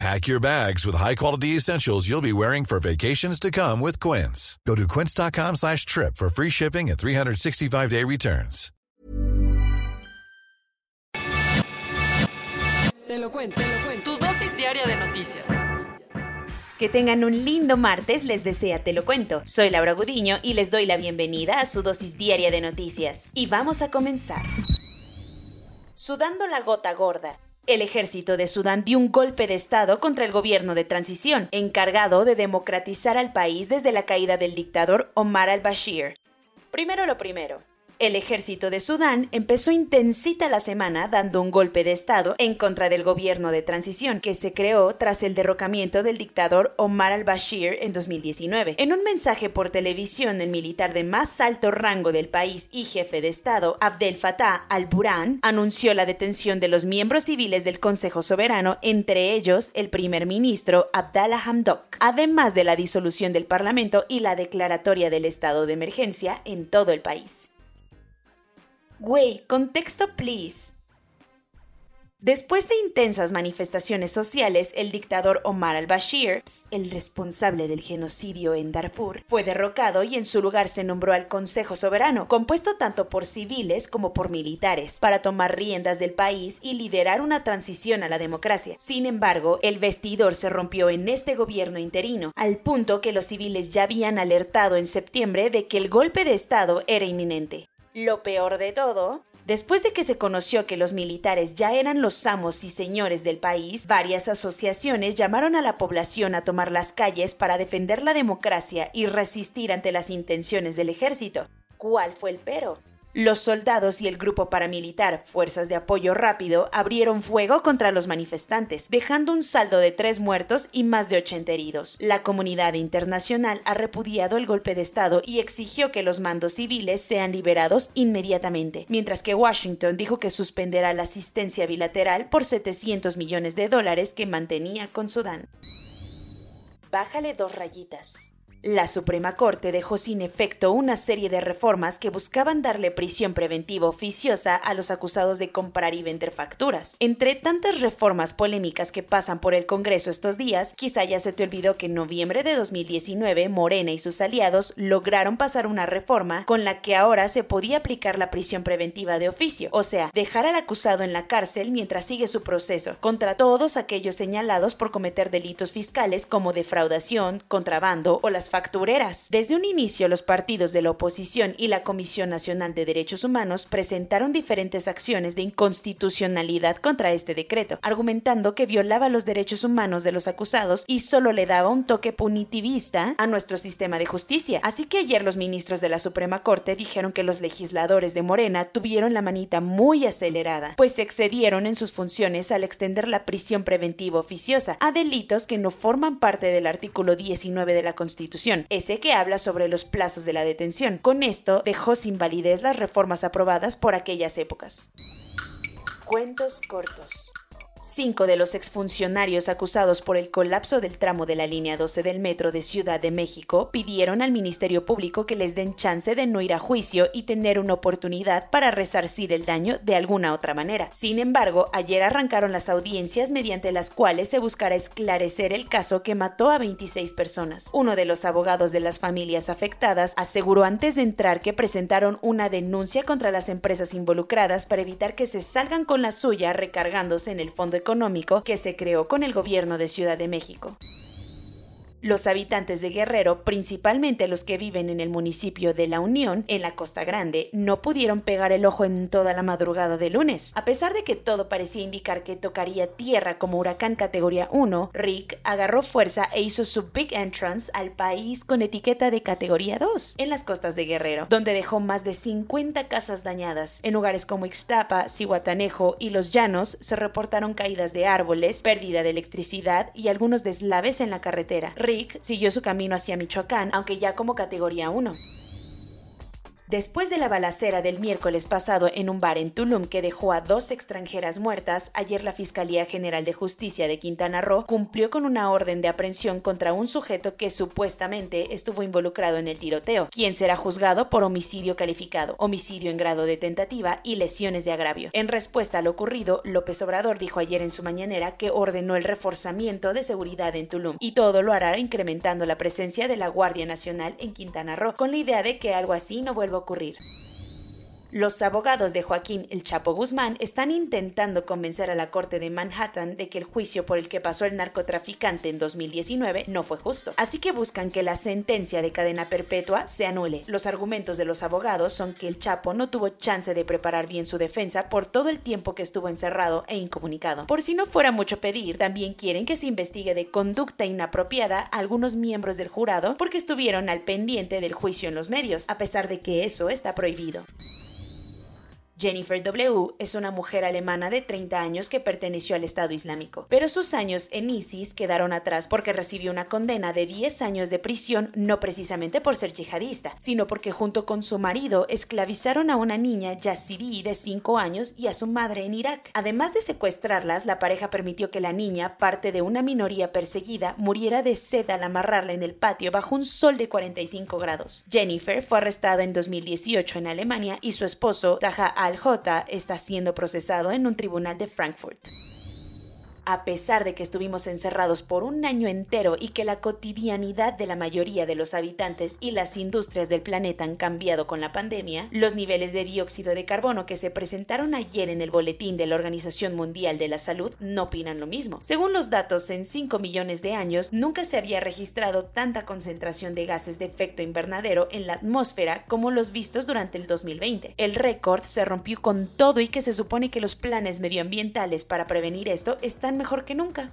Pack your bags with high-quality essentials you'll be wearing for vacations to come with Quince. Go to quince.com slash trip for free shipping and 365-day returns. Te lo cuento, te lo cuento. Tu dosis diaria de noticias. Que tengan un lindo martes, les desea Te lo cuento. Soy Laura Gudiño y les doy la bienvenida a su dosis diaria de noticias. Y vamos a comenzar. Sudando la gota gorda. El ejército de Sudán dio un golpe de Estado contra el gobierno de transición, encargado de democratizar al país desde la caída del dictador Omar al-Bashir. Primero lo primero. El ejército de Sudán empezó intensita la semana dando un golpe de Estado en contra del gobierno de transición que se creó tras el derrocamiento del dictador Omar al-Bashir en 2019. En un mensaje por televisión, el militar de más alto rango del país y jefe de Estado, Abdel Fattah al-Burhan, anunció la detención de los miembros civiles del Consejo Soberano, entre ellos el primer ministro Abdallah Hamdok, además de la disolución del Parlamento y la declaratoria del estado de emergencia en todo el país. Güey, contexto, please. Después de intensas manifestaciones sociales, el dictador Omar al-Bashir, el responsable del genocidio en Darfur, fue derrocado y en su lugar se nombró al Consejo Soberano, compuesto tanto por civiles como por militares, para tomar riendas del país y liderar una transición a la democracia. Sin embargo, el vestidor se rompió en este gobierno interino, al punto que los civiles ya habían alertado en septiembre de que el golpe de Estado era inminente. Lo peor de todo, Después de que se conoció que los militares ya eran los amos y señores del país, varias asociaciones llamaron a la población a tomar las calles para defender la democracia y resistir ante las intenciones del ejército. ¿Cuál fue el pero? Los soldados y el grupo paramilitar, Fuerzas de Apoyo Rápido, abrieron fuego contra los manifestantes, dejando un saldo de tres muertos y más de 80 heridos. La comunidad internacional ha repudiado el golpe de Estado y exigió que los mandos civiles sean liberados inmediatamente, mientras que Washington dijo que suspenderá la asistencia bilateral por 700 millones de dólares que mantenía con Sudán. Bájale dos rayitas. La Suprema Corte dejó sin efecto una serie de reformas que buscaban darle prisión preventiva oficiosa a los acusados de comprar y vender facturas. Entre tantas reformas polémicas que pasan por el Congreso estos días, quizá ya se te olvidó que en noviembre de 2019 Morena y sus aliados lograron pasar una reforma con la que ahora se podía aplicar la prisión preventiva de oficio, o sea, dejar al acusado en la cárcel mientras sigue su proceso, contra todos aquellos señalados por cometer delitos fiscales como defraudación, contrabando o las factureras. Desde un inicio, los partidos de la oposición y la Comisión Nacional de Derechos Humanos presentaron diferentes acciones de inconstitucionalidad contra este decreto, argumentando que violaba los derechos humanos de los acusados y solo le daba un toque punitivista a nuestro sistema de justicia. Así que ayer los ministros de la Suprema Corte dijeron que los legisladores de Morena tuvieron la manita muy acelerada, pues se excedieron en sus funciones al extender la prisión preventiva oficiosa a delitos que no forman parte del artículo 19 de la Constitución ese que habla sobre los plazos de la detención. Con esto dejó sin validez las reformas aprobadas por aquellas épocas. Cuentos cortos. Cinco de los exfuncionarios acusados por el colapso del tramo de la línea 12 del metro de Ciudad de México pidieron al Ministerio Público que les den chance de no ir a juicio y tener una oportunidad para resarcir el daño de alguna otra manera. Sin embargo, ayer arrancaron las audiencias mediante las cuales se buscará esclarecer el caso que mató a 26 personas. Uno de los abogados de las familias afectadas aseguró antes de entrar que presentaron una denuncia contra las empresas involucradas para evitar que se salgan con la suya recargándose en el fondo económico que se creó con el gobierno de Ciudad de México. Los habitantes de Guerrero, principalmente los que viven en el municipio de La Unión, en la Costa Grande, no pudieron pegar el ojo en toda la madrugada de lunes. A pesar de que todo parecía indicar que tocaría tierra como huracán categoría 1, Rick agarró fuerza e hizo su big entrance al país con etiqueta de categoría 2 en las costas de Guerrero, donde dejó más de 50 casas dañadas. En lugares como Ixtapa, Cihuatanejo y Los Llanos se reportaron caídas de árboles, pérdida de electricidad y algunos deslaves en la carretera siguió su camino hacia Michoacán, aunque ya como categoría 1. Después de la balacera del miércoles pasado en un bar en Tulum que dejó a dos extranjeras muertas, ayer la Fiscalía General de Justicia de Quintana Roo cumplió con una orden de aprehensión contra un sujeto que supuestamente estuvo involucrado en el tiroteo, quien será juzgado por homicidio calificado, homicidio en grado de tentativa y lesiones de agravio. En respuesta a lo ocurrido, López Obrador dijo ayer en su mañanera que ordenó el reforzamiento de seguridad en Tulum y todo lo hará incrementando la presencia de la Guardia Nacional en Quintana Roo, con la idea de que algo así no vuelva ocurrir. Los abogados de Joaquín El Chapo Guzmán están intentando convencer a la Corte de Manhattan de que el juicio por el que pasó el narcotraficante en 2019 no fue justo. Así que buscan que la sentencia de cadena perpetua se anule. Los argumentos de los abogados son que el Chapo no tuvo chance de preparar bien su defensa por todo el tiempo que estuvo encerrado e incomunicado. Por si no fuera mucho pedir, también quieren que se investigue de conducta inapropiada a algunos miembros del jurado porque estuvieron al pendiente del juicio en los medios, a pesar de que eso está prohibido. Jennifer W. es una mujer alemana de 30 años que perteneció al Estado Islámico, pero sus años en ISIS quedaron atrás porque recibió una condena de 10 años de prisión no precisamente por ser yihadista, sino porque junto con su marido esclavizaron a una niña yazidí de 5 años y a su madre en Irak. Además de secuestrarlas, la pareja permitió que la niña, parte de una minoría perseguida, muriera de sed al amarrarla en el patio bajo un sol de 45 grados. Jennifer fue arrestada en 2018 en Alemania y su esposo, Taha al-J está siendo procesado en un tribunal de Frankfurt a pesar de que estuvimos encerrados por un año entero y que la cotidianidad de la mayoría de los habitantes y las industrias del planeta han cambiado con la pandemia, los niveles de dióxido de carbono que se presentaron ayer en el boletín de la Organización Mundial de la Salud no opinan lo mismo. Según los datos, en 5 millones de años nunca se había registrado tanta concentración de gases de efecto invernadero en la atmósfera como los vistos durante el 2020. El récord se rompió con todo y que se supone que los planes medioambientales para prevenir esto mejor que nunca.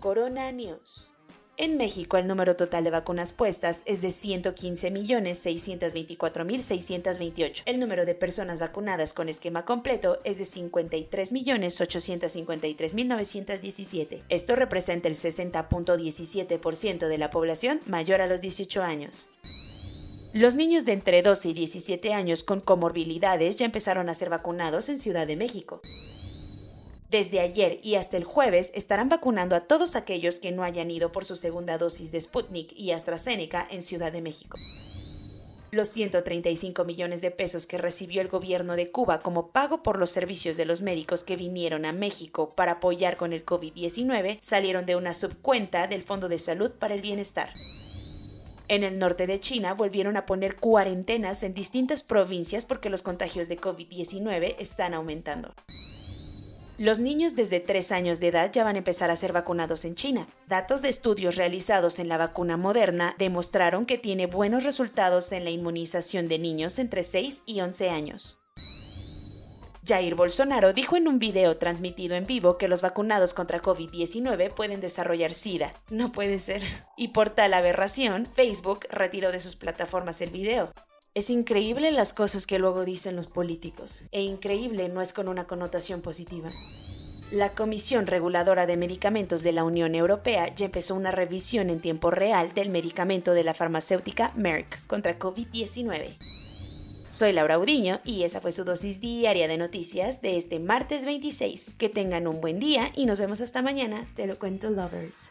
Corona News. En México, el número total de vacunas puestas es de 115.624.628. El número de personas vacunadas con esquema completo es de 53.853.917. Esto representa el 60.17% de la población mayor a los 18 años. Los niños de entre 12 y 17 años con comorbilidades ya empezaron a ser vacunados en Ciudad de México. Desde ayer y hasta el jueves estarán vacunando a todos aquellos que no hayan ido por su segunda dosis de Sputnik y AstraZeneca en Ciudad de México. Los 135 millones de pesos que recibió el gobierno de Cuba como pago por los servicios de los médicos que vinieron a México para apoyar con el COVID-19 salieron de una subcuenta del Fondo de Salud para el Bienestar. En el norte de China volvieron a poner cuarentenas en distintas provincias porque los contagios de COVID-19 están aumentando. Los niños desde 3 años de edad ya van a empezar a ser vacunados en China. Datos de estudios realizados en la vacuna moderna demostraron que tiene buenos resultados en la inmunización de niños entre 6 y 11 años. Jair Bolsonaro dijo en un video transmitido en vivo que los vacunados contra COVID-19 pueden desarrollar SIDA. No puede ser. Y por tal aberración, Facebook retiró de sus plataformas el video. Es increíble las cosas que luego dicen los políticos, e increíble no es con una connotación positiva. La Comisión Reguladora de Medicamentos de la Unión Europea ya empezó una revisión en tiempo real del medicamento de la farmacéutica Merck contra COVID-19. Soy Laura Udiño y esa fue su dosis diaria de noticias de este martes 26. Que tengan un buen día y nos vemos hasta mañana. Te lo cuento, lovers.